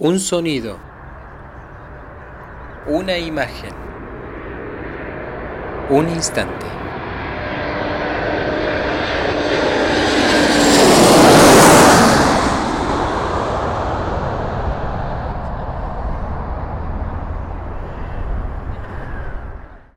Un sonido. Una imagen. Un instante.